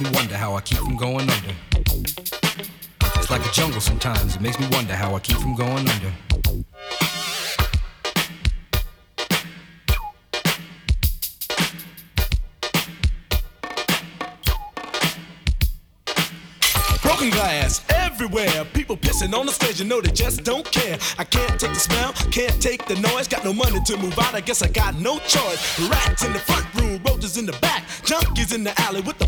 makes me wonder how I keep from going under. It's like a jungle sometimes. It makes me wonder how I keep from going under. Broken glass everywhere. People pissing on the stage, you know they just don't care. I can't take the smell, can't take the noise. Got no money to move out, I guess I got no choice. Rats in the front room, roaches in the back. Junkies in the alley with the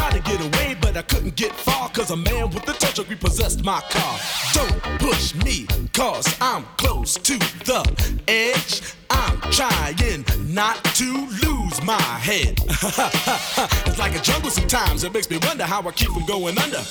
tried to get away, but I couldn't get far. Cause a man with a touch of repossessed my car. Don't push me, cause I'm close to the edge. I'm trying not to lose my head. it's like a jungle sometimes. It makes me wonder how I keep from going under.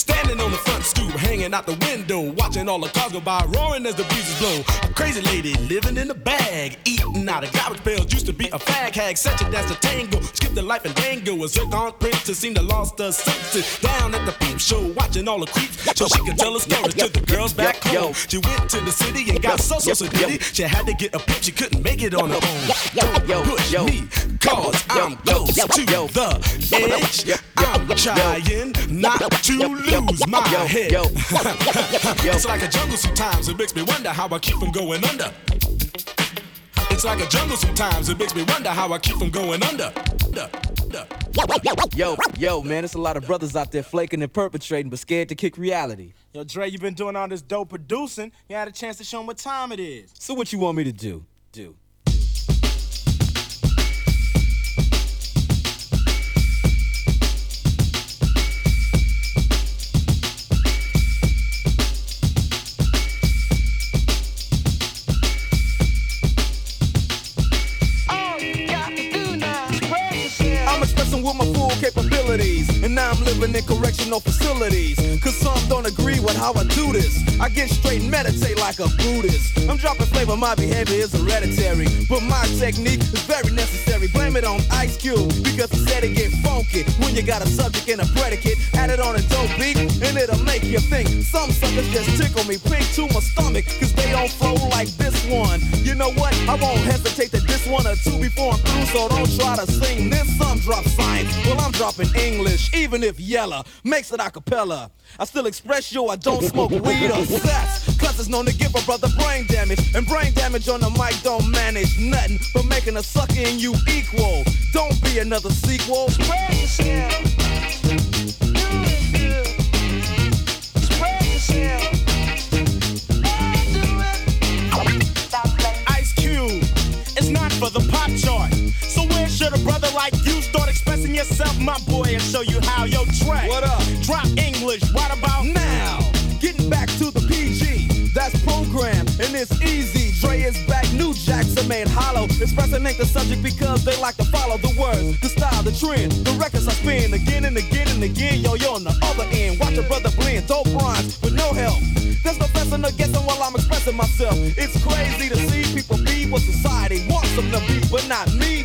Standing on the front stoop, hanging out the window, watching all the cars go by, roaring as the breezes blow. A crazy lady living in a bag, eating out of garbage pails. Used to be a fag hag, such a dance to tango. Skipped the life and dango. A zircon princess seemed to lost her senses. Down at the peep show, watching all the creeps, so she could tell her stories to the girls back home. She went to the city and got so so so diddy. She had to get a pimp, she couldn't make it on her own. Don't push me, cause I'm close to the edge. I'm trying not to lose my head. it's like a jungle sometimes. It makes me wonder how I keep from going under. It's like a jungle sometimes. It makes me wonder how I keep from going under. under, under. Yo, yo, man, it's a lot of brothers out there flaking and perpetrating, but scared to kick reality. Yo, Dre, you've been doing all this dope producing. You had a chance to show them what time it is. So what you want me to do? Do. With I'm living in correctional facilities. Cause some don't agree with how I do this. I get straight and meditate like a Buddhist. I'm dropping flavor, my behavior is hereditary. But my technique is very necessary. Blame it on Ice Cube. Because he said it get funky. When you got a subject and a predicate, add it on a dope beat, and it'll make you think. Some suckers just tickle me pink to my stomach. Cause they don't flow like this one. You know what? I won't hesitate to diss one or two before I'm through. So don't try to sing this. Some drop science. Well, I'm dropping English, even if Yella makes it a cappella. I still express yo, I don't smoke weed or sex. Cause it's known to give a brother brain damage. And brain damage on the mic don't manage nothing but making a sucker in you equal. Don't be another sequel. Spread yourself. Ice Cube, it's not for the pop chart. So where should a brother like you start yourself, my boy, and show you how? Yo, Dre, What up? Drop English right about Now, getting back to the PG. That's program, and it's easy. Dre is back, new jacks are made hollow. Expressing ain't the subject because they like to follow the words, the style, the trend. The records I spin again and again and again. Yo, yo, on the other end, watch a brother blend, dope rhymes with no help. There's no fessing or guessing while I'm expressing myself. It's crazy to see people be what society wants them to be, but not me.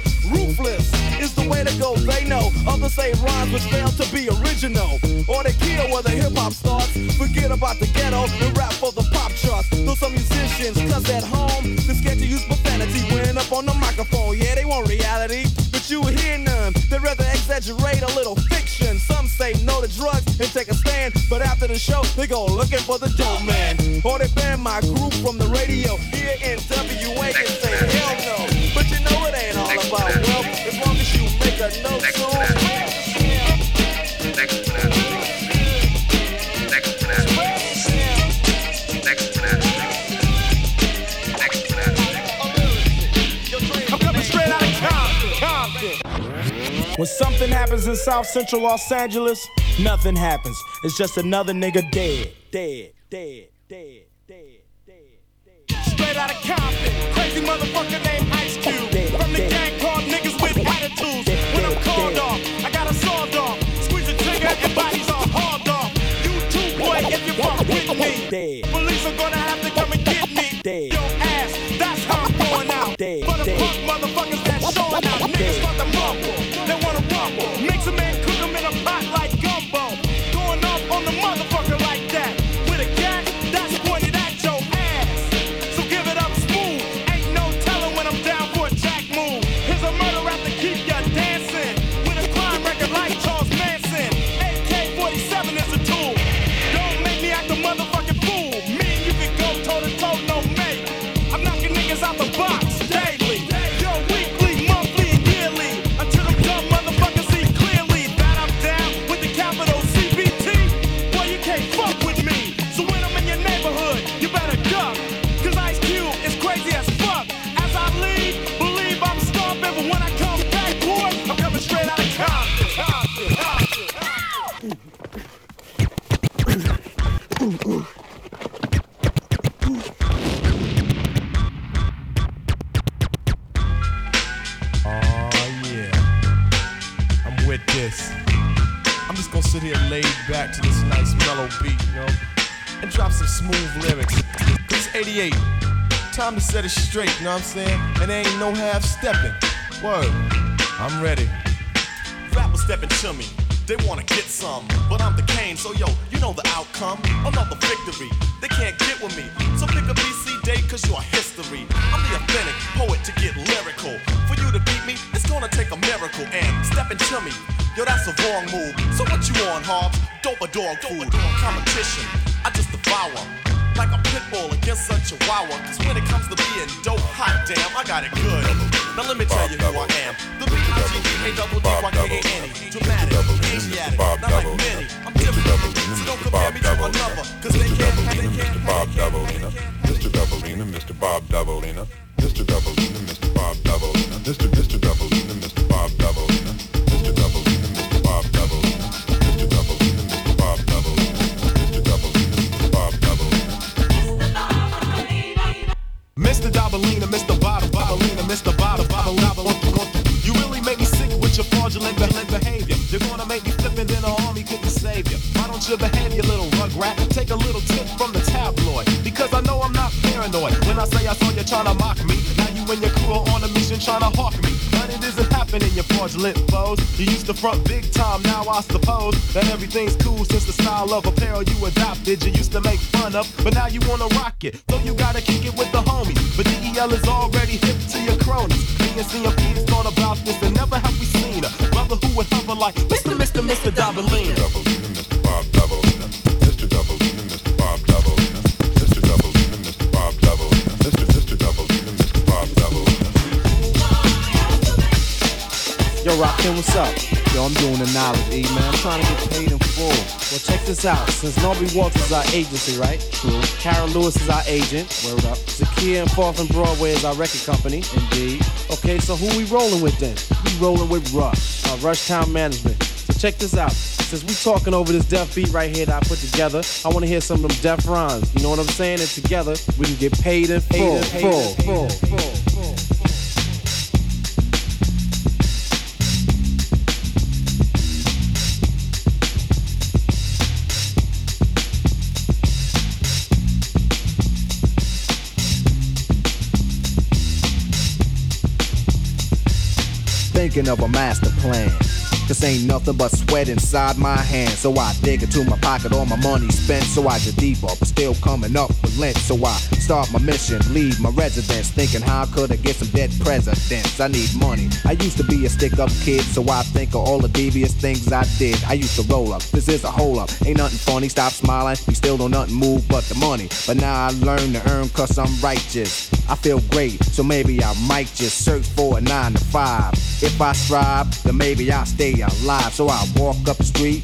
Way to go, they know. Others say rhymes which fail to be original. Or they kill where the hip hop starts. Forget about the ghetto and rap for the pop charts. Though some musicians, cause at home, they're scared to use profanity when up on the microphone. Yeah, they want reality, but you hear none. They'd rather exaggerate a little fiction. Some say no to drugs and take a stand, but after the show, they go looking for the dope man. Or they ban my group from the radio here in WA and say When something happens in South Central Los Angeles, nothing happens. It's just another nigga dead, dead, dead, dead, dead, dead, dead. Straight out of Compton, crazy motherfucker named Ice Cube. From the gang called niggas with attitudes. When I'm called off, I got a sawed off. Squeeze the trigger and bodies are hauled off. You too, boy, if you fuck with me. Police set it straight, you know what I'm saying? And there ain't no half stepping. Word. I'm ready. Rappers stepping to me they wanna get some, but I'm the Kane, so yo, you know the outcome. Another victory, they can't get with me. So pick a BC day, cause you're history. I'm the authentic poet to get lyrical. For you to beat me, it's gonna take a miracle. And stepping to me, yo, that's a wrong move. So what you on, Hobbs? Dope a dog food. Competition, I just devour like a pit bull against a chihuahua. Cause when it comes to being dope, hot damn, I got it good. Now let me tell you who I am. The B-I-G-E-A-double-D-Y-K-A-N-E. Dramatic, Asiatic, not like many. I'm different, so don't compare me to another. Cause they can't, they can't, Mr. Bob Dobalina, Mr. Dobalina, Mr. Bob Dobalina, foes. You used to front big time, now I suppose that everything's cool since the style of apparel you adopted. You used to make fun of, but now you wanna rock it. So you gotta kick it with the homies. But DEL is already hip to your cronies. Me and CMP thought about this and never have we seen a brother who would hover like Mr. Mr. Mr. Dobalina. Yo, what's up? Yo, I'm doing the knowledge, E, man. I'm trying to get paid in full. Well, check this out. Since Norby Walters is our agency, right? True. Karen Lewis is our agent. Word up. Zakia and Fourth and Broadway is our record company. Indeed. Okay, so who we rolling with then? We rolling with Rush, uh, Rush Town Management. So check this out. Since we talking over this deaf beat right here that I put together, I want to hear some of them deaf rhymes. You know what I'm saying? And together, we can get paid in full. Full, full, full, full. Thinking of a master plan. Cause ain't nothing but sweat inside my hands. So I dig into my pocket, all my money spent. So I get deeper, but still coming up with lint. So I start my mission, leave my residence. Thinking how I could I get some dead presidents? I need money. I used to be a stick up kid, so I think of all the devious things I did. I used to roll up, this is a hole up. Ain't nothing funny, stop smiling. We still don't nothing move but the money. But now I learn to earn cause I'm righteous. I feel great, so maybe I might just search for a nine to five. If I strive, then maybe I'll stay alive. So I walk up the street,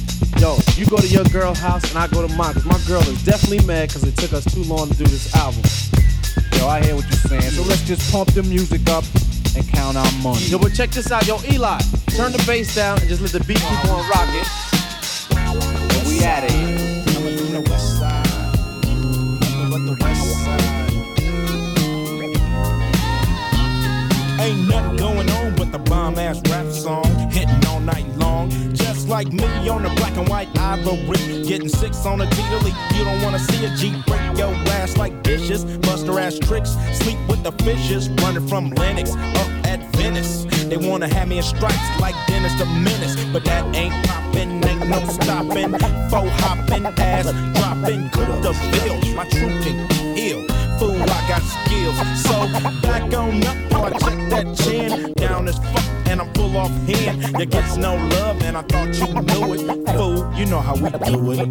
Yo, you go to your girl house and I go to mine, cause my girl is definitely mad cause it took us too long to do this album. Yo, I hear what you're saying, so let's just pump the music up and count our money. Yo, but check this out, yo, Eli, turn the bass down and just let the beat keep on rocking. We at it. Ain't nothing going on but the bomb ass rap song. Hitting like me on the black and white ivory. Getting six on a T-Delete. You don't wanna see a G break your ass like dishes. Buster ass tricks. Sleep with the fishes. Running from Lennox up at Venice. They wanna have me in stripes like Dennis the Menace. But that ain't poppin', ain't no stopping. Faux hopping, ass dropping. Good the bills. My truth fool, I got skills. So back on up, I check that chin. Down as fuck, and I'm full off hand. You gets no love, and I thought you knew it. Fool, you know how we do it.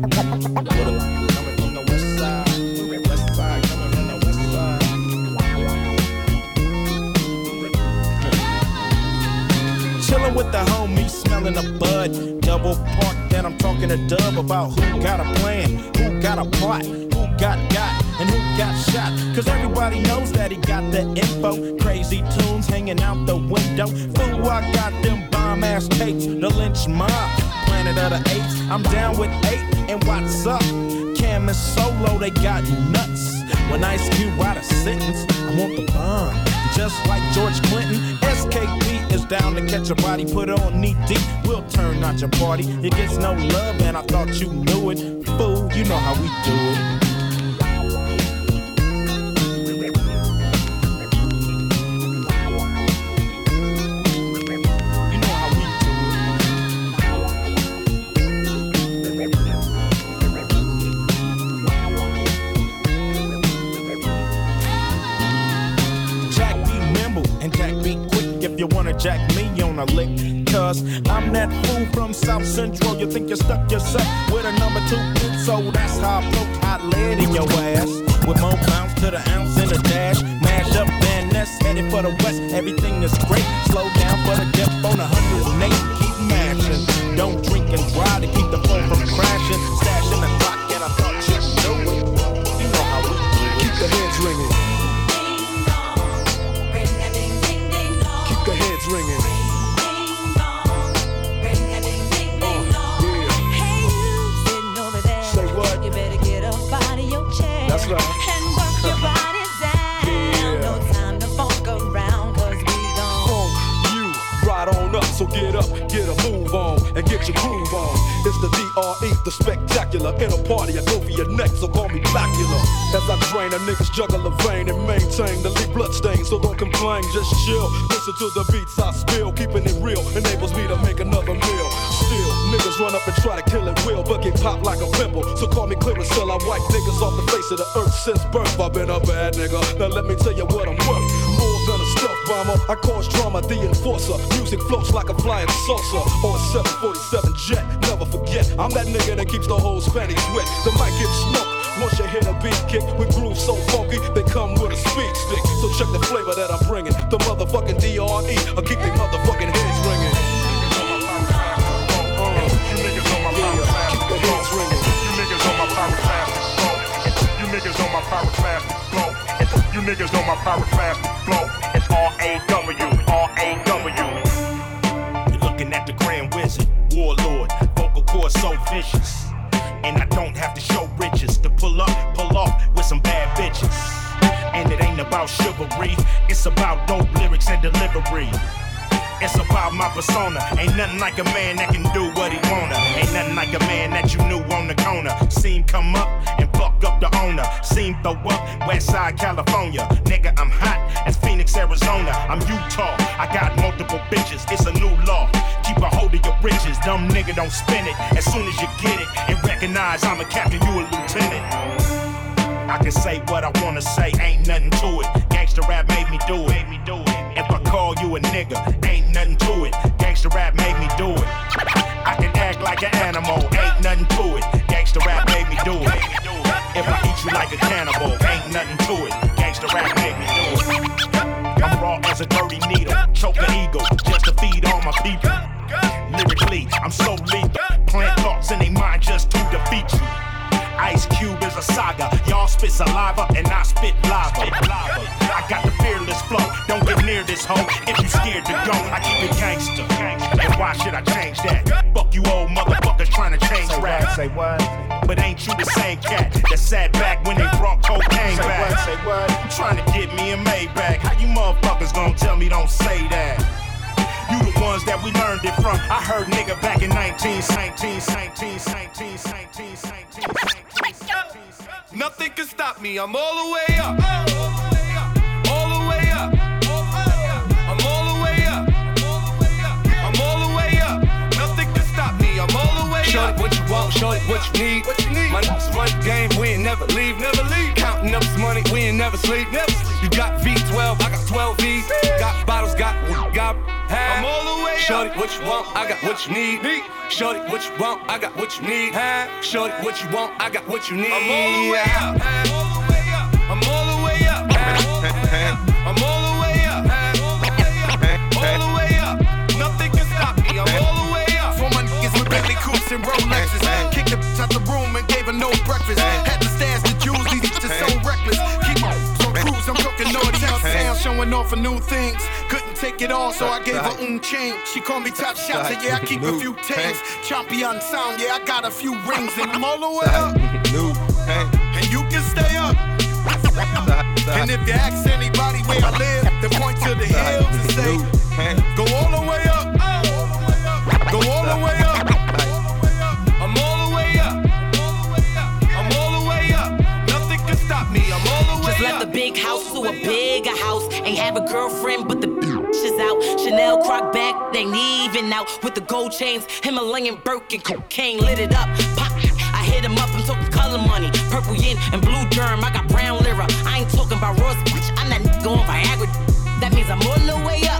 Chillin' with the homies, smelling a bud. Double park then I'm talking to Dub about who got a plan, who got a plot, who got got, and who got shot. Cause everybody knows that he got the info. Crazy tunes hanging out the window. Fool, I got them bomb ass tapes, the Lench Mob, planet of the apes. I'm down with eight, and what's up? Kam and Solo, they got nuts. When Ice Cube write a sentence, I want the bomb. Just like George Clinton, SKP is down to catch a body, put it on knee deep. We'll turn out your party. It gets no love, and I thought you knew it. Fool, you know how we do it. A lick. Cause I'm that fool from South Central. You think you stuck yourself with a number two hit, so that's how I poke hot lead in your ass. With more bounce to the ounce in the dash. Mash up Van Ness, headed for the west. Everything is great. Slow down for the depth on a hundred and eight. Keep mashing. Don't drink and drive to keep the phone from crashing. Stash in the clock, and I thought you knew it. You know how we do it. Keep the heads ringing. Chair. And get your groove on. It's the DRE, the spectacular. In a party, I go for your neck, so call me Blackula. As I drain a nigga's juggle of vein and maintain the lead blood stain, so don't complain, just chill. Listen to the beats I spill, keeping it real enables me to make another meal. Still, niggas run up and try to kill it will, but get popped like a pimple. So call me Clearasil I wipe niggas off the face of the earth since birth. I've been a bad nigga. Now let me tell you what I'm worth. Bomber, I cause drama, the enforcer. Music floats like a flying saucer or a 747 jet. Never forget, I'm that nigga that keeps the whole panties wet. The mic gets smoked. Once you hit a beat kick with grooves so funky, they come with a speed stick. So check the flavor that I'm bringing. The motherfucking DRE, I'll keep they motherfucking heads ringing. Uh, you niggas on my power class. You niggas on my power class. You niggas on my power class flow. You niggas on my power class flow. It's R A W, R A W. You're looking at the Grand Wizard, Warlord, vocal cord so vicious. And I don't have to show riches to pull up, pull off with some bad bitches. And it ain't about chivalry, it's about dope lyrics and delivery. It's about my persona. Ain't nothing like a man that can do what he wanna. Ain't nothing like a man that you knew on the corner. Seen come up and fuck up the owner. Seen throw up West Side California. Nigga, I'm hot as Phoenix, Arizona. I'm Utah. I got multiple bitches. It's a new law. Keep a hold of your riches. Dumb nigga, don't spend it. As soon as you get it and recognize I'm a captain, you a lieutenant. I can say what I wanna say, ain't nothing to it. Gangsta rap made me do it. If I call you a nigga, nothing to it. Gangsta rap made me do it. I can act like an animal, ain't nothing to it. Gangsta rap made me do it. If I eat you like a cannibal, ain't nothing to it. Gangsta rap made me do it. I'm raw as a dirty needle, choke an eagle just to feed all my people. Lyrically, I'm so lethal. Plant thoughts in their mind just to defeat you. Ice Cube is a saga. Y'all spit saliva and I spit lava. I got the fearless flow. Don't get near this hoe if scared to go. I keep it gangster. And why should I change that? Fuck you old motherfuckers trying to change rap. Say what? But ain't you the same cat that sat back when they brought cocaine back? Say what? I'm trying to get me a Maybach. How you motherfuckers gonna tell me don't say that? You the ones that we learned it from. I heard nigga back in 19, 19, 19, 19, 19, 19, 19, Nothing can stop me. I'm all the way up. I'm all the way Show up. it what you want, show it what you need. What you need. My niggas run game, we ain't never leave. Never leave. Counting up this money, we ain't never sleep. Never sleep. You got V12, I got 12 V's. Got bottles, got, got, I'm all the way Shorty, up. what you want, I got what you need. Need. Shorty, what you want, I got what you need. Shorty, what you want, I got what you need. I'm all the way up. I'm all the way up. I'm all And Rolexes. Kicked the bitch out the room and gave her no breakfast. Had to stash the jewels, these bitches so reckless. Keep my on cruise, I'm talking no sound, showing off for new things. Couldn't take it all, so I gave her un chain. She called me top shot, said yeah, I keep a few tings. Champion sound, yeah, I got a few rings and I'm all the way up. And you can stay up. And if you ask anybody where I live, out with the gold chains. Himalayan Birkin, cocaine lit it up. Pop, I hit him up, I'm talking color money. Purple yin and blue germ, I got brown lira. I ain't talking about Ross, bitch. I'm that nigga on Viagra. That means I'm all the way up.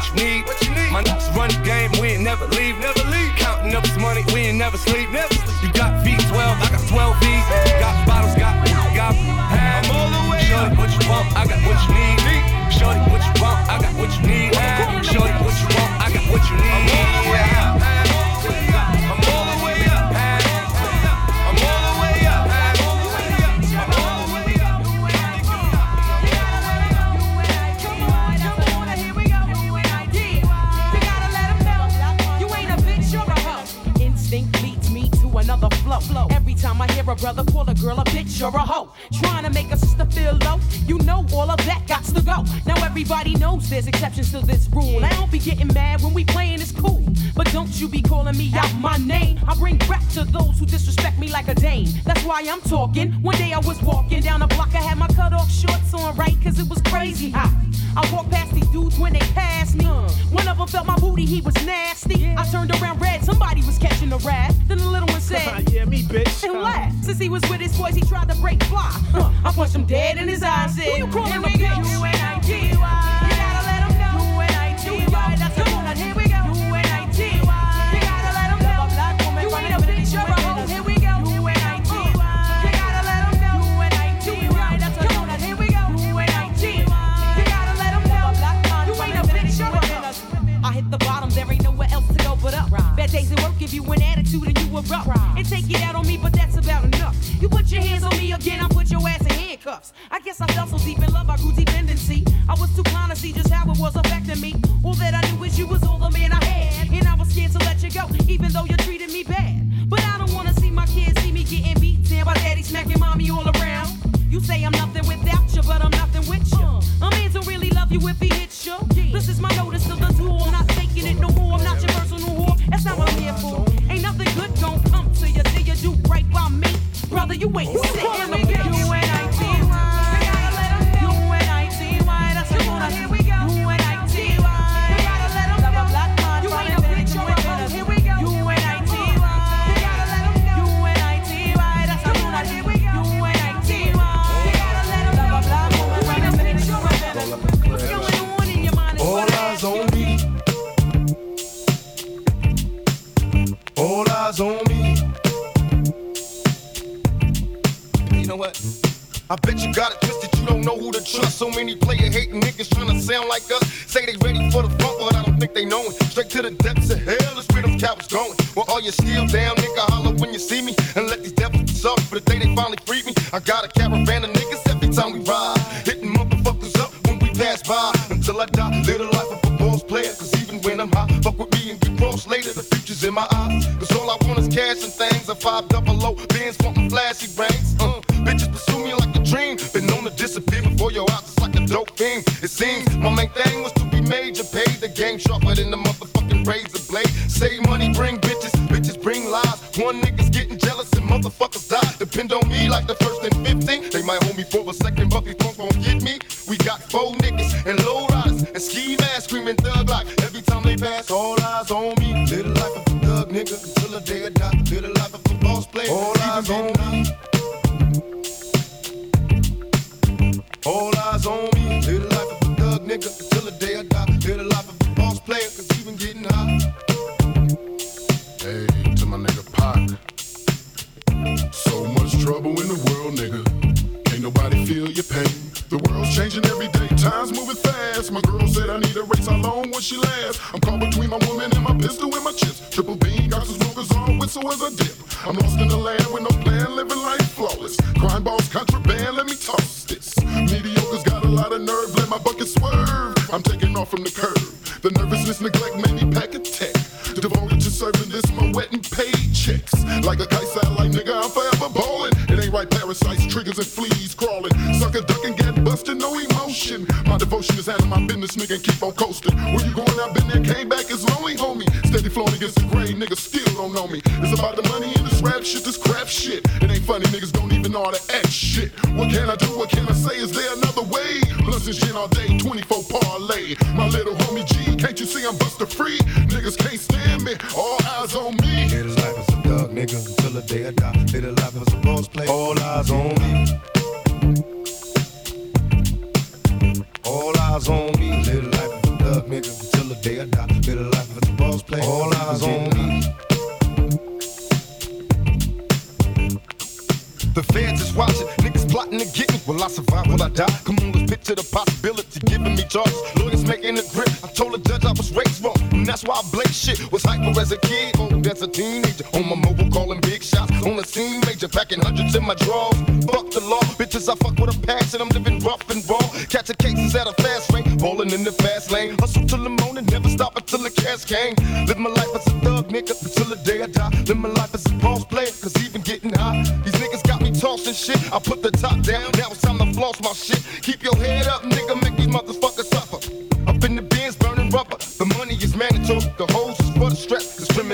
What you need. What you need? My niggas run the game, we ain't never leave, never leave. Counting up this money, we ain't never sleep, never girl a hoe, trying to make a sister feel low, you know all of that got to go. Now everybody knows there's exceptions to this rule. I don't be getting mad when we playing it's cool, but don't you be calling me out my name. I bring back to those who disrespect me like a dame. That's why I'm talking. One day I was walking down the block, I had my cut off shorts on right, cause it was crazy hot. I walked past these dudes when they passed me. One of them felt my booty, he was nasty. I turned around red, somebody was catching a rat. Then the little one said, yeah, me, bitch. and laughed. He was with his boys, he tried to break fly. Huh. I punched him dead in his eyes. Said, Who you calling a bitch? U-N-I-T-Y. You gotta let him know. U-N-I-T-Y. That's one. Here we go. U-N-I-T-Y. You gotta let him know. You ain't a bitch, you're a hoe. Here we go. U-N-I-T-Y. You gotta let him know. U-N-I-T-Y. That's one. Here we go. U-N-I-T-Y. You gotta let him know. You ain't a bitch, you're a hoe. I hit the bottom, there ain't nowhere else to go but up. Bad days at work give you an attitude and you erupt. And take it out on me, but that's. You put your hands on me again, I put your ass in handcuffs. I guess I fell so deep in love, I grew dependency. I was too blind to see just how it was affecting me. All that I knew is you was all the man I had. And I was scared to let you go, even though you treated me bad. But I don't wanna see my kids see me getting beat down by daddy smacking mommy all around. You say I'm nothing without you, but I'm nothing with you. A man don't really love you if he you ain't sitting I bet you got it twisted, you don't know who to trust. So many player hating niggas trying to sound like us. Say they ready for the front, but I don't think they know it. Straight to the depths of hell is where them cowards going. Well, all you still down, nigga, holler when you see me. And let these devils be sorry for the day they finally freed me. I got I'm free? Niggas can't stand me, all eyes on me. Live life as a thug, nigga, until the day I die. Live life as a boss play. All eyes on me. All eyes on me. Live life as a thug, nigga, until the day I die. Live life as a boss play. All eyes on me. The feds is watching, niggas plotting to get me. Will I survive? Will I die? Come on, let's picture the possibility giving me charges. Lawyers making a grip. I told the that's why I blame shit. Was hyper as a kid, oh, old as a teenager. On my mobile, calling big shots. On the scene, major, packing hundreds in my drawers. Fuck the law, bitches. I fuck with a passion. I'm living rough and raw. Catching cases at a fast rate, balling in the fast lane. Hustle till the morning, never stop until the cash came. Live my life as a thug, nigga, until the day I die. Live my life as a boss player, cause even getting high. These niggas got me tossing shit. I put the top down, now it's time to floss my shit. Keep your head up,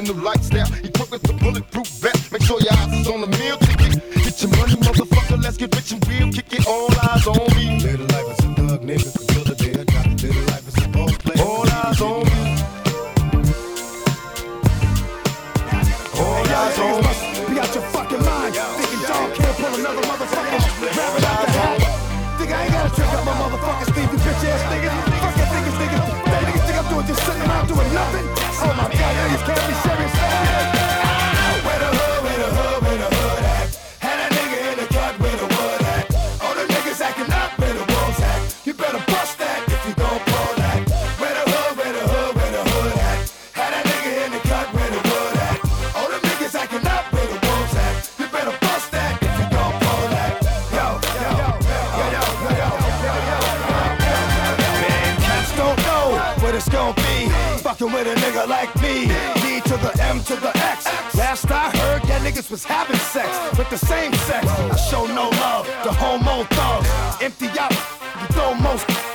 This criminal lifestyle, equipped with the bulletproof vest. Make sure your eyes is on the meal ticket. Get your money, motherfucker, let's get rich and real. Kick it, all eyes on Fucking with a nigga like me. D to the M to the X. Last I heard, that niggas was having sex with the same sex. I show no love, the homo thugs. Empty out, you throw most.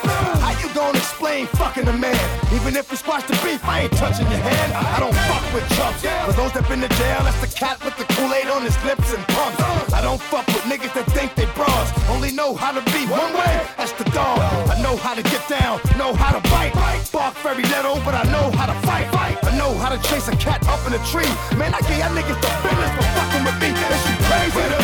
You gonna explain fucking a man? Even if we squash the beef, I ain't touching your hand. I don't fuck with chumps. For those that been to jail, that's the cat with the Kool-Aid on his lips and pumps. I don't fuck with niggas that think they bras. Only know how to be one way, that's the dog. I know how to get down, know how to bite. Bark very little, but I know how to fight. I know how to chase a cat up in a tree. Man, I give y'all niggas the business for fucking with me. Is you crazy?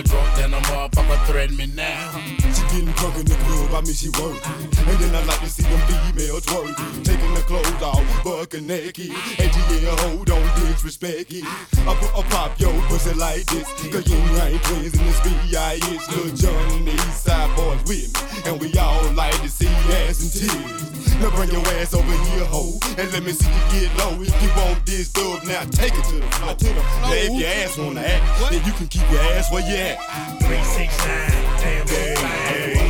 Nigga drunk, then a motherfucker threaten me now. She getting drunk in the club, I mean she work. And then I like to see them females twerk. Taking the clothes off, bucking naked. And yeah, hold on, disrespect it. I put a pop your pussy like this. Cause you ain't twins in this B.I.S. Lil Jon and the East Side boys with me. And we all like to see ass and titties. Now bring your ass over here, ho, and let me see you get low. If you want this dub, now take it to the floor. Now if your ass wanna act, then you can keep your ass where you at. Three, six, nine, ten, four, five,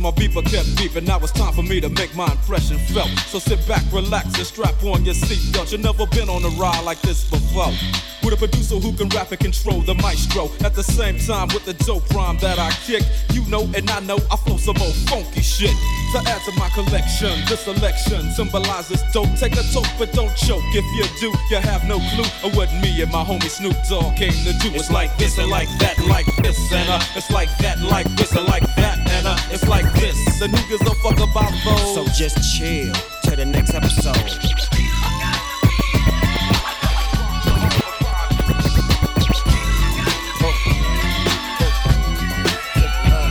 my beeper kept beeping. Now it's time for me to make my impression felt. So sit back, relax, and strap on your seatbelt. You've never been on a ride like this before. With a producer who can rap and control the maestro. At the same time, with the dope rhyme that I kick, you know and I know I flow some old funky shit. To add to my collection, this selection symbolizes dope. Take a toke, but don't choke. If you do, you have no clue of what me and my homie Snoop Dogg came to do. It's like this and like that, like this, and uh, it's like that, like this, and like that, and uh, it's like this. The niggas don't fuck about those. So just chill to the next episode.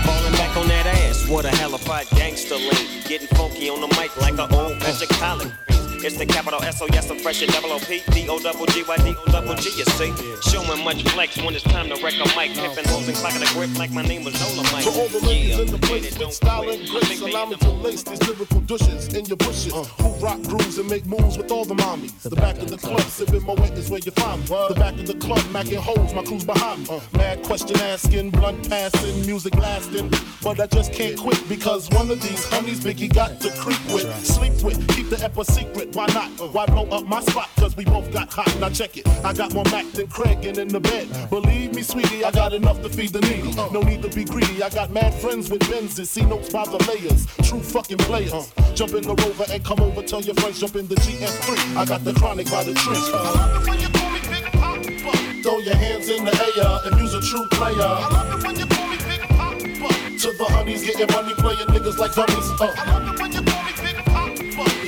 Falling back on that ass, what a hellified gangster lean. Getting funky on the mic like an old magic collard. It's the capital S O yes, I'm fresh and double O P D O double G Y D O double G. You see, showing much flex when it's time to wreck a mic, pimping hoes and clocking a grip like my name was Dolemite. To all the ladies Yeah, in the place with style and grace, allow me to lace these lyrical douches in your bushes. Uh. Who rock grooves and make moves with all the mommies. The, back of the club, sipping my wet is where you find me. The back of the club, macking holes, my crew's behind me. Uh. Mad question asking, blunt passing, music lasting. But I just can't quit because one of these honeys Biggie got to creep with, sleep with, keep the ep a Why not? Why blow up my spot? Cause we both got hot. Now check it. I got more Mac than Craig and in the bed. Believe me, sweetie, I got enough to feed the needy. No need to be greedy. I got mad friends with Benzes, see notes by the layers. True fucking players. Jump in the rover and come over. Tell your friends, jump in the GS3. I got the chronic by the tree. Throw your hands in the air if you's a true player. I love it When you call me Big Poppa to the honeys, getting money, playing niggas like dummies. Uh.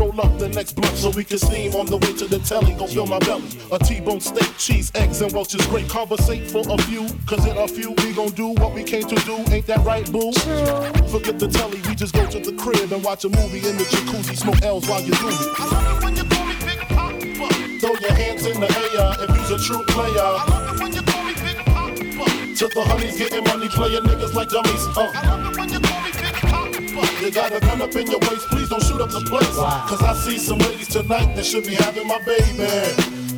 roll up the next blunt so we can steam on the way to the telly. Go fill my belly. A T-bone steak, cheese, eggs, and Welch's great. Conversate for a few, cause in a few we gon' do what we came to do. Ain't that right, boo? Forget the telly, we just go to the crib and watch a movie in the jacuzzi. Smoke L's while you do it. I love it when you call me Big Poppa. Throw your hands in the air if you's a true player. To To the honeys getting money, playing niggas like dummies. Uh. I love it when you call me You got a gun up in your waist, please don't shoot up the place. Cause I see some ladies tonight that should be having my baby,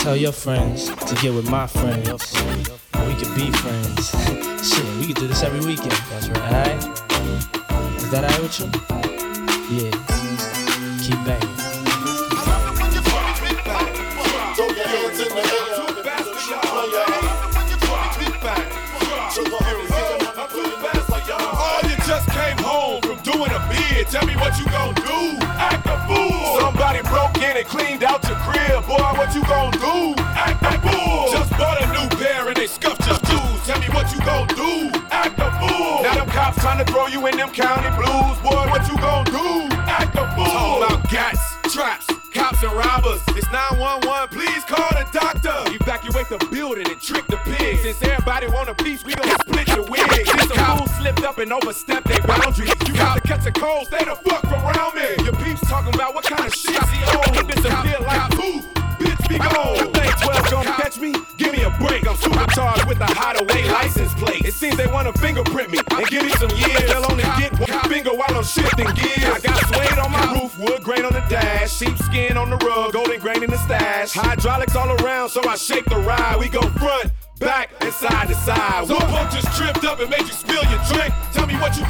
Tell your friends to get with my friends. We could be friends. Shit, we could do this every weekend. That's right. Alright? Is that alright with you? Yeah. Keep banging. Throw your hands in the air. Oh, you just came home from doing a bid. Tell me what you and cleaned out your crib. Boy, what you gon' do? Act a fool. Just bought a new pair and they scuffed your shoes. Tell me what you gon' do. Act a fool. Now them cops trying to throw you in them county blues. Boy, what you gon' do? Act a fool. Talking about gats, traps, cops and robbers. It's 911. Please call the doctor. Evacuate the building and trick the pigs. Since everybody want a piece, we gon' split the wig. Since fools slipped up and overstepped their boundaries. You got to catch a cold, stay the fuck around me. Break. I'm supercharged with a hideaway license plate. It seems they wanna fingerprint me and give me some years. They'll only get one finger while I'm shifting gears. I got suede on my roof, wood grain on the dash, sheepskin on the rug, golden grain in the stash. Hydraulics all around, so I shake the ride. We go front. Back and side to side. Some punk just tripped up and made you spill your drink. Tell me what you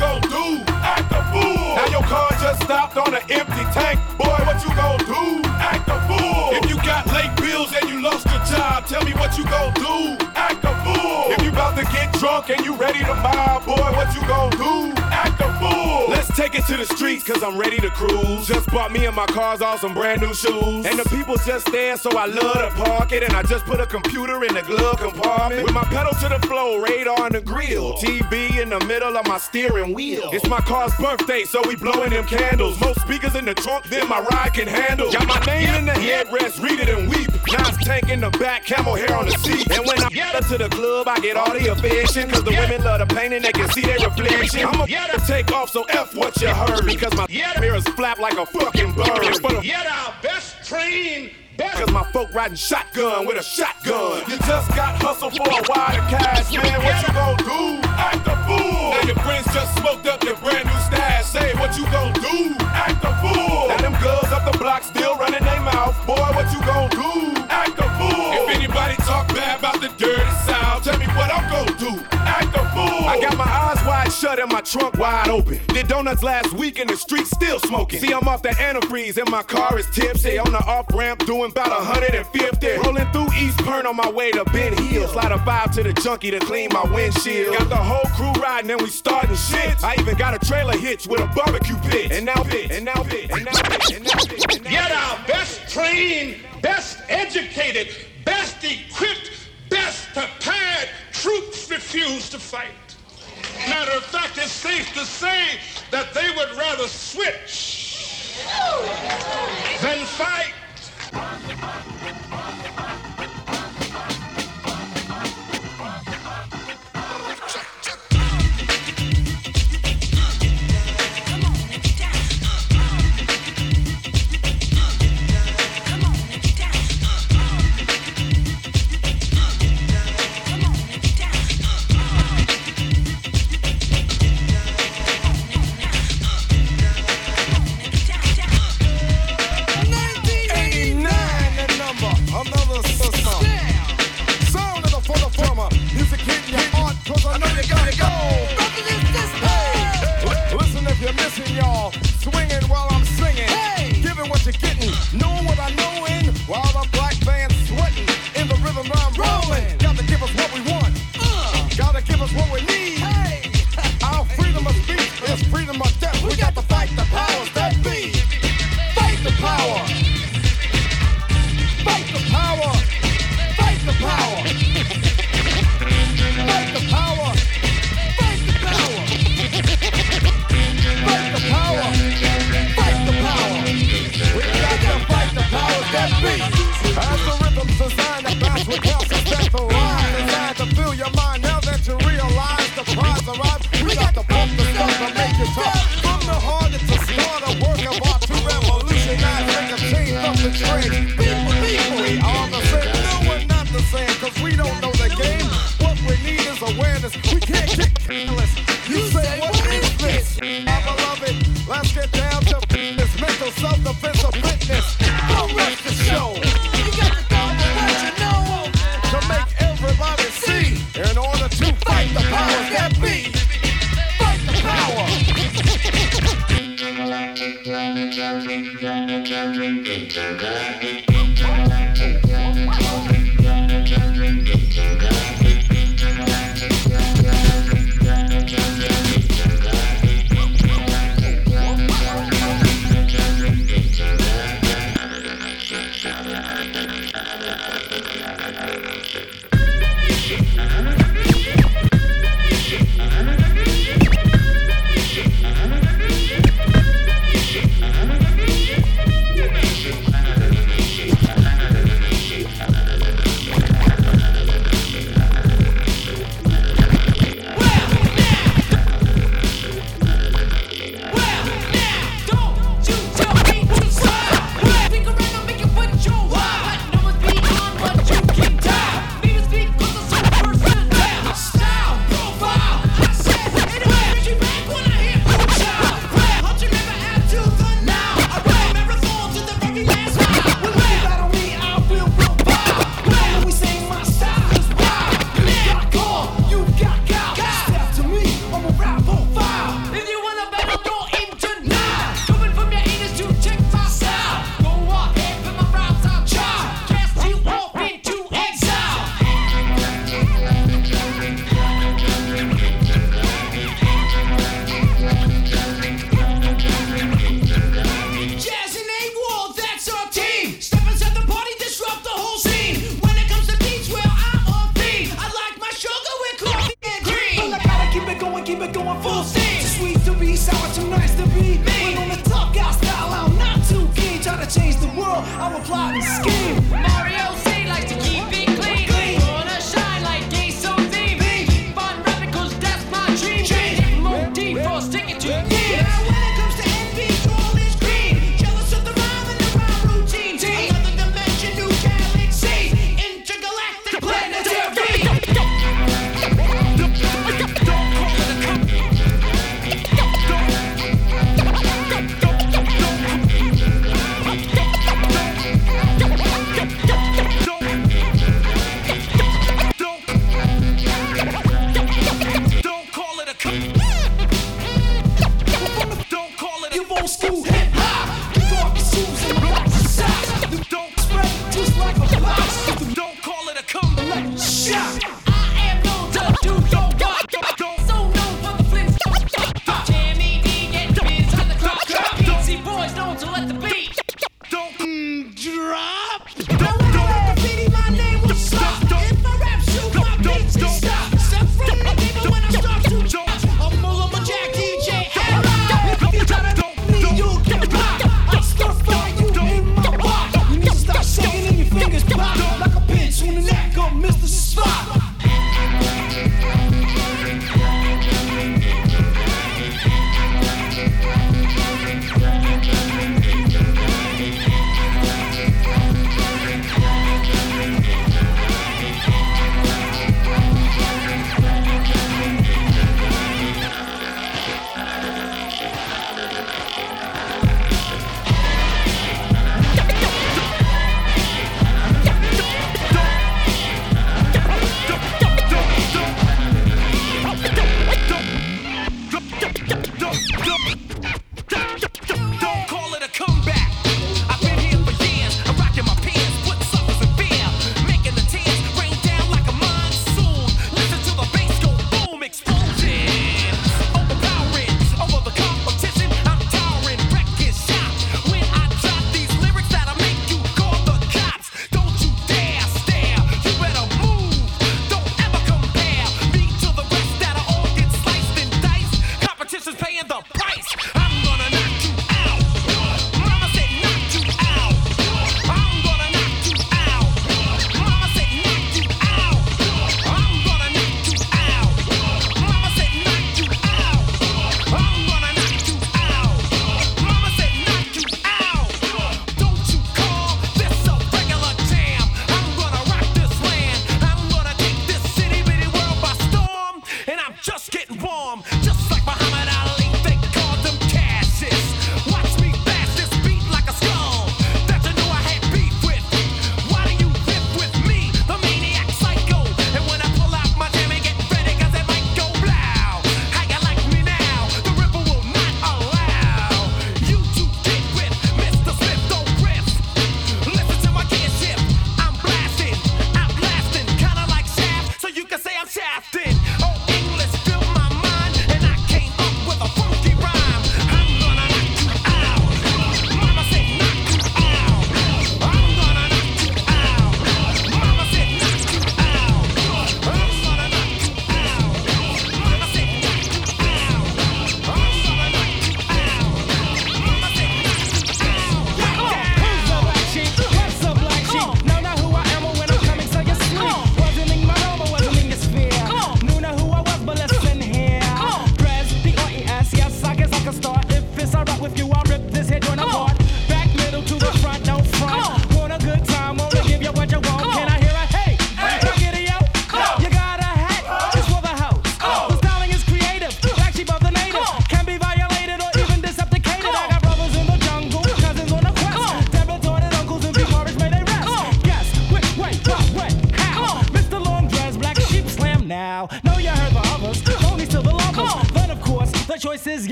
It to the streets, cause I'm ready to cruise. Just bought me and my cars all some brand new shoes. And the people just there, so I love to park it. And I just put a computer in the glove compartment. With my pedal to the floor, radar on the grill. TV in the middle of my steering wheel. It's my car's birthday, so we blowing them candles. Most speakers in the trunk then my ride can handle. Got my name in the headrest, read it and weep. Nice tank in the back, camel hair on the seat. And when I get up to the club, I get all the affection. Cause the women love the pain and they can see their reflection. I'ma take off, so F what you heard. Because my mirrors flap like a fucking bird. For the best best. Cause my folk riding shotgun with a shotgun. You just got hustle for a to cash, man. What you gon' do? Act a fool. Now your friends just smoked up your brand new stash. Say what you gon' do? Act a fool. Now them girls up the block still running their mouth. Boy, what you gon' do? Act a fool. If anybody talk bad about the dirty south, tell me what I'm gon' do. Act a fool. I got my eyes wide shut and my trunk wide open. Did donuts last week in the street still smoking. See, I'm off the antifreeze and my car is tipsy. On the off ramp doing about 150. Rolling through East Point on my way to Ben Hill. Slide a five to the junkie to clean my windshield. Got the whole crew riding and we starting shit. I even got a trailer hitch with a barbecue pit. And now pit, and now pit, and now pit, and now pit, and now Get our best trained, best educated, best equipped, best prepared troops refuse to fight. Matter of fact, it's safe to say that they would rather switch than fight. If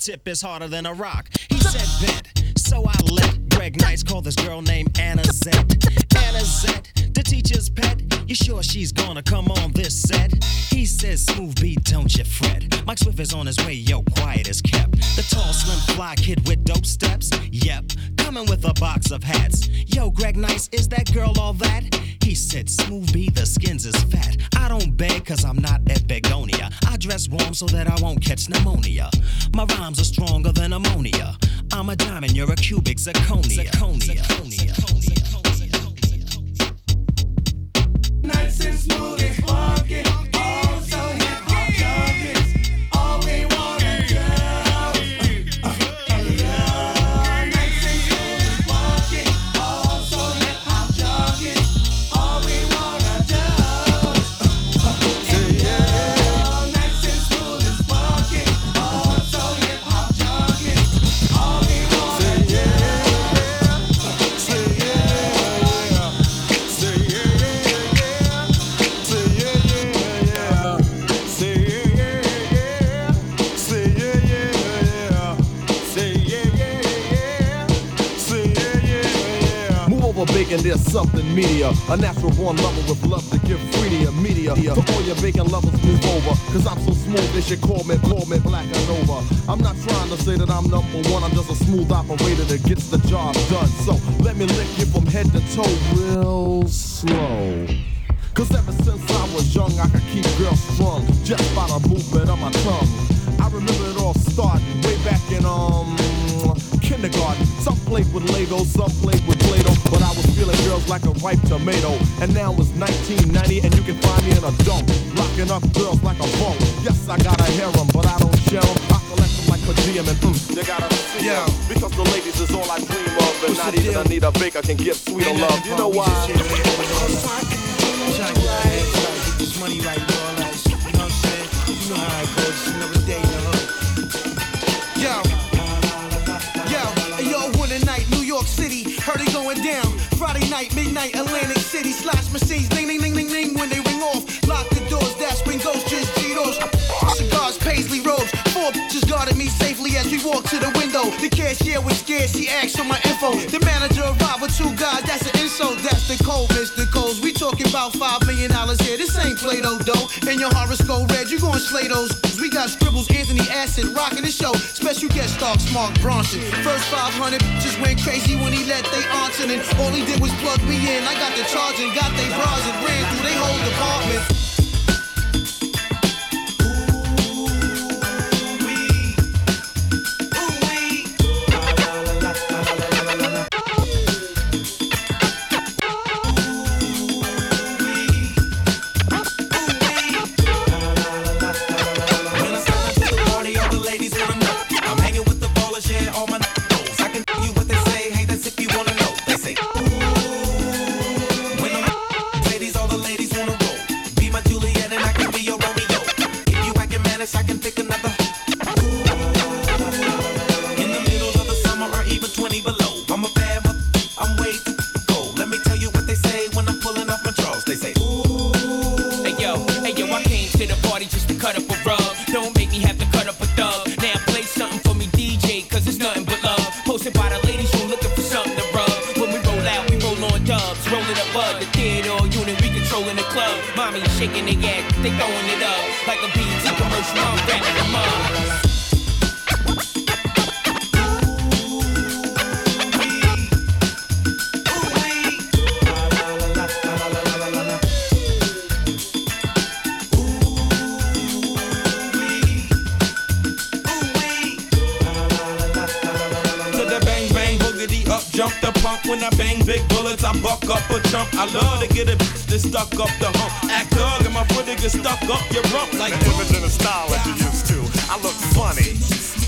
Tip is harder than a rock. A natural born lover with love to give free to your media. For all your vacant lovers, move over. Cause I'm so smooth, they should call me, call me black and over. I'm not trying to say that I'm number one, I'm just a smooth operator that gets the job done. So let me lick you from head to toe real slow. Cause ever since I was young, I could keep girls strong just by the movement of my tongue. I remember it all starting way back in, um, kindergarten. Some played with Legos, some played with but I was feeling girls like a ripe tomato. And now it's 1990 and you can find me in a dump. Locking up girls like a bunk. Yes, I got a harem, but I don't share them. I collect them like per and mm, you gotta see yeah. them. Because the ladies is all I dream of. And What's not even deal? Anita Baker can give sweeter and love. You know why? Money like all You know how it goes. Heard it going down. Friday night, midnight, Atlantic City. Slash machines, ding, ding, ding, ding, ding. When they ring off, lock the doors. That's when ghosts just Cheetos. Cigars, paisley robes. Four bitches guarded me safely as we walked to the window. The cashier was scared. She asked for my info. The manager arrived with two guys. That's an insult. That's the COVID million dollars here. This ain't Play-Doh dough. And your horoscope red, you gon' slay those. We got scribbles, Anthony Acid, rocking the show. Special guest star, Mark Ronson. First 500 just went crazy when he let they answer. And all he did was plug me in. I got the charge and got they bras and ran through they whole department. The hump. Act thug and my foot to get stuck up your rump like the image and the style that you used to. I look funny.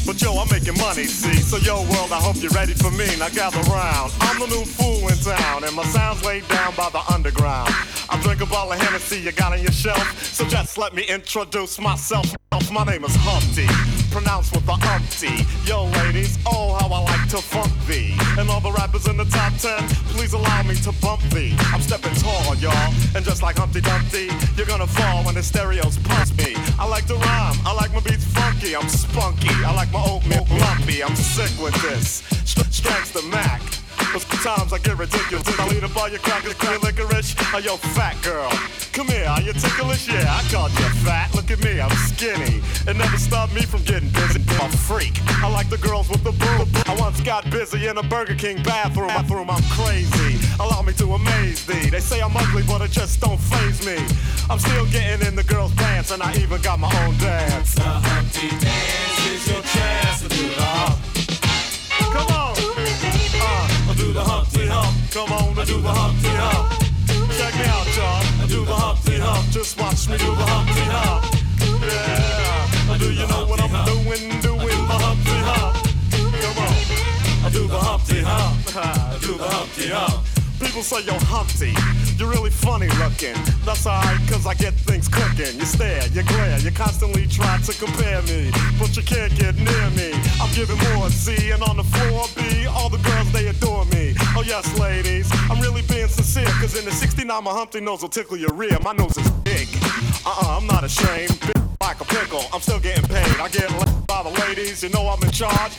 But yo, I'm making money, see? So yo, world, I hope you're ready for me. Now gather round. I'm the new fool in town, and my sound's laid down by the underground. I drink a bottle of Hennessy you got on your shelf. So just let me introduce myself. My name is Humpty, pronounced with the umpty. Yo, ladies, oh, how I like to funk thee. And all the rappers in the top ten, please allow me to bump thee. I'm stepping tall, y'all. And just like Humpty Dumpty, you're gonna fall when the stereos punch me. I like to rhyme, I like my beats funky, I'm spunky. I like my oatmeal lumpy, I'm sick with this. Str- strikes the Mac. But sometimes I get ridiculous. I lead up all your crackers, clear licorice. Oh, yo, fat girl. Come here, are you ticklish? Yeah, I called you fat. Look at me, I'm skinny. It never stopped me from getting busy. I'm a freak. I like the girls with the boom. I once got busy in a Burger King bathroom. Bathroom, I'm crazy. Allow me to amaze thee. They say I'm ugly, but it just don't phase me. I'm still getting in the girls' pants, and I even got my own dance. The Humpty Dance is your chance to do. Do the Humpty Hump. Come on, do the Humpty Hump. Check me out, y'all. Do the Humpty Hump. Just watch me do the Humpty Hump. Yeah. Do you know what I'm doing? Doing the Humpty Hump. Come on. I do the Humpty Hump. do the Humpty Hump. People say, yo, Humpty, you're really funny looking. That's alright, cause I get things cooking. You stare, you glare, you constantly try to compare me. But you can't get near me. I'm giving more C, and on the floor B, all the girls, they adore me. Oh, yes, ladies, I'm really being sincere, cause in the 69, my Humpty nose will tickle your rear. My nose is big. Uh uh, I'm not ashamed. Like a pickle, I'm still getting paid. I get laid by the ladies, you know I'm in charge.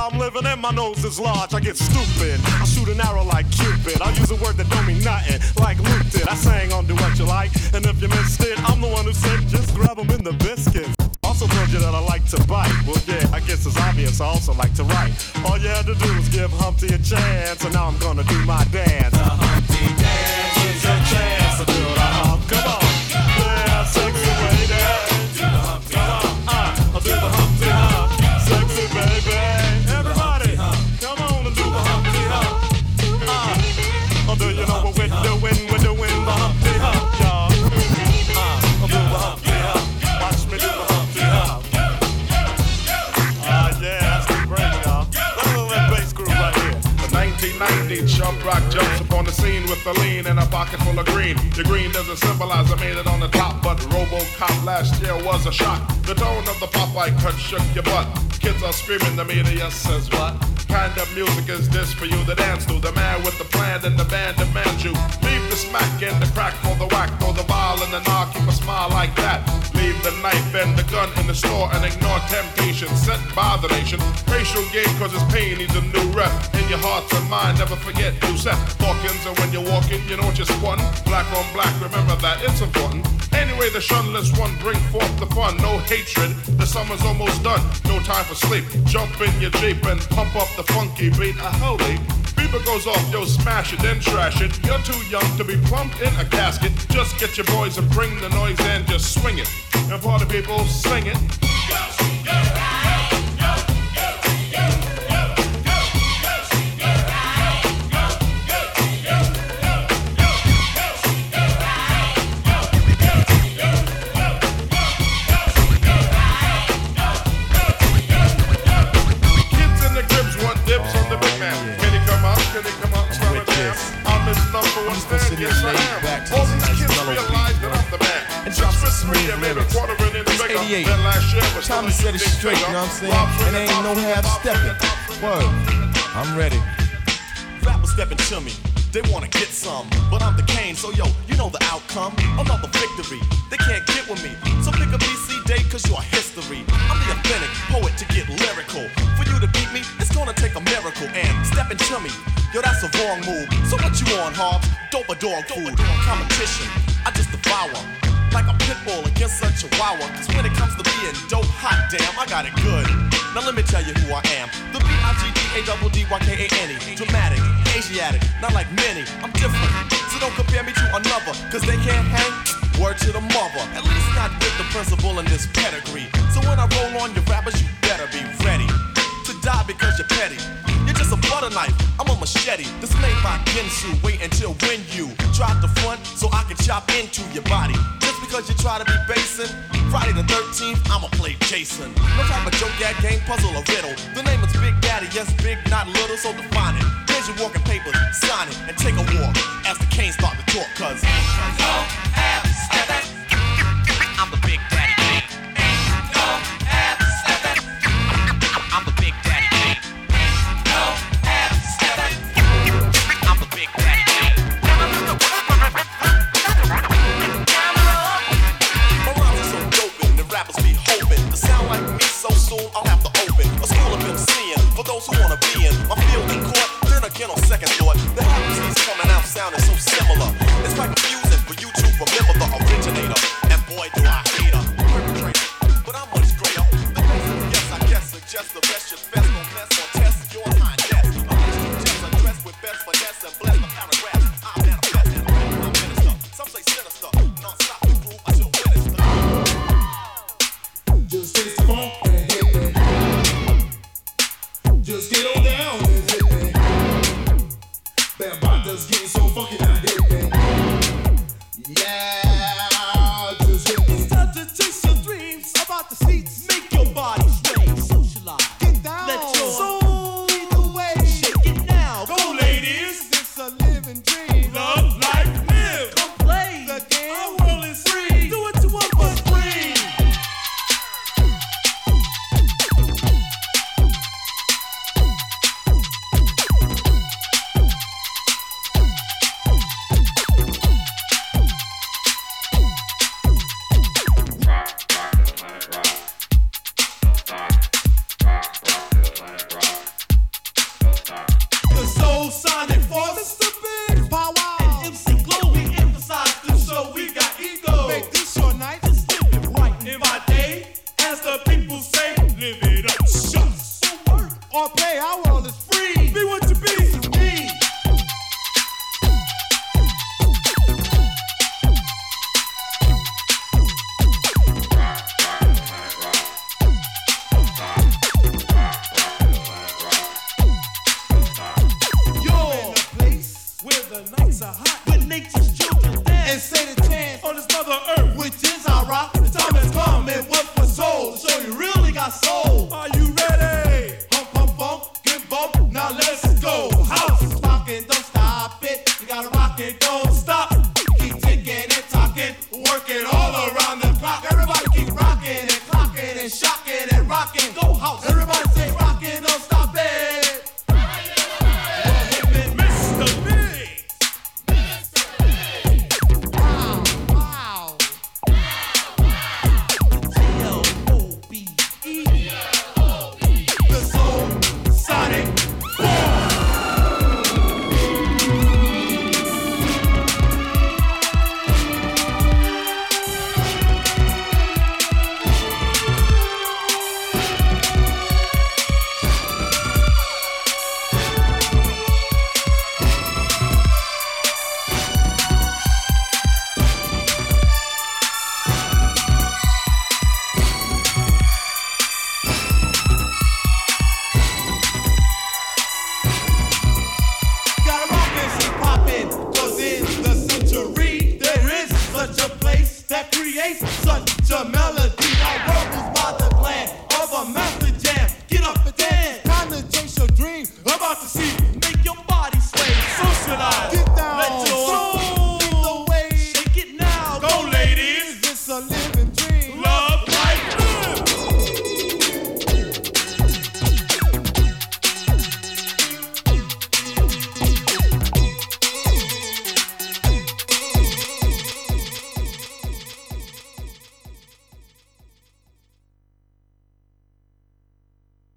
I'm living and my nose is large. I get stupid. I shoot an arrow like Cupid. I use a word that don't mean nothing, like Luke did. I sang on Do What You Like, and if you missed it, I'm the one who said just grab 'em in the biscuit. Also told you that I like to bite. Well, yeah, I guess it's obvious. I also like to write. All you had to do was give Humpty a chance, and now I'm gonna do my dance. The Humpty dance is your chance Chump Rock jumps upon the scene with a lean and a pocket full of green. The green doesn't symbolize I made it on the top, but Robocop last year was a shock. The tone of the Popeye cut shook your butt. Kids are screaming, the media says what? Kind of music is this for you to dance to? The man with the plan and the band demands you. Leave the smack and the crack for the whack, for the ball and the knock, keep a smile like that. Leave the knife and the gun in the store and ignore temptation sent by the nation. Racial game cause it's pain needs a new rep. In your heart and mind, never forget you set Hawkins and when you're walking, you know what you're squatting. Black on black, remember that it's important. Anyway, the shunless one bring forth the fun. No hatred, the summer's almost done. No time for sleep. Jump in your Jeep and pump up the funky beat. A holy Bieber goes off, yo, smash it, then trash it. You're too young to be plumped in a casket. Just get your boys and bring the noise and just swing it. And party people, sing it. Kids set it straight, you know what I'm saying? And ain't no half stepping. Word. I'm ready. Rappers stepping to me. They wanna get some, but I'm the Kane, so yo, you know the outcome. Another victory. They can't get with me. So pick a BC date, cause you're history. I'm the authentic poet to get lyrical. For you to beat me, it's gonna take a miracle. And stepping to me, yo, that's a wrong move. So what you on, Hobbs? Dope or dog food? Competition, I just devour. Like a pit bull against a chihuahua. Cause when it comes to being dope, hot damn, I got it good. Now let me tell you who I am. The B-I-G-D-A-D-D-Y-K-A-N-E. Dramatic, Asiatic, not like many. I'm different. So don't compare me to another. Cause they can't hang. Word to the mother. At least not with the principal in this pedigree. So when I roll on your rappers, you better be ready. To die because you're petty. You're just a butter knife. I'm a machete. This made by Ginsu. Wait until when you try to front so I can chop into your body. Just because you try to be basing. Friday the 13th, I'ma play Jason. No type of joke, gag, game, puzzle, or riddle. The name is Big Daddy, yes, big, not little, so define it. Here's your walking papers, sign it, and take a walk as the canes start to talk, cause. I'm the those who wanna be in my field in court. Then again, on second thought, the harmonies coming out sounding so similar.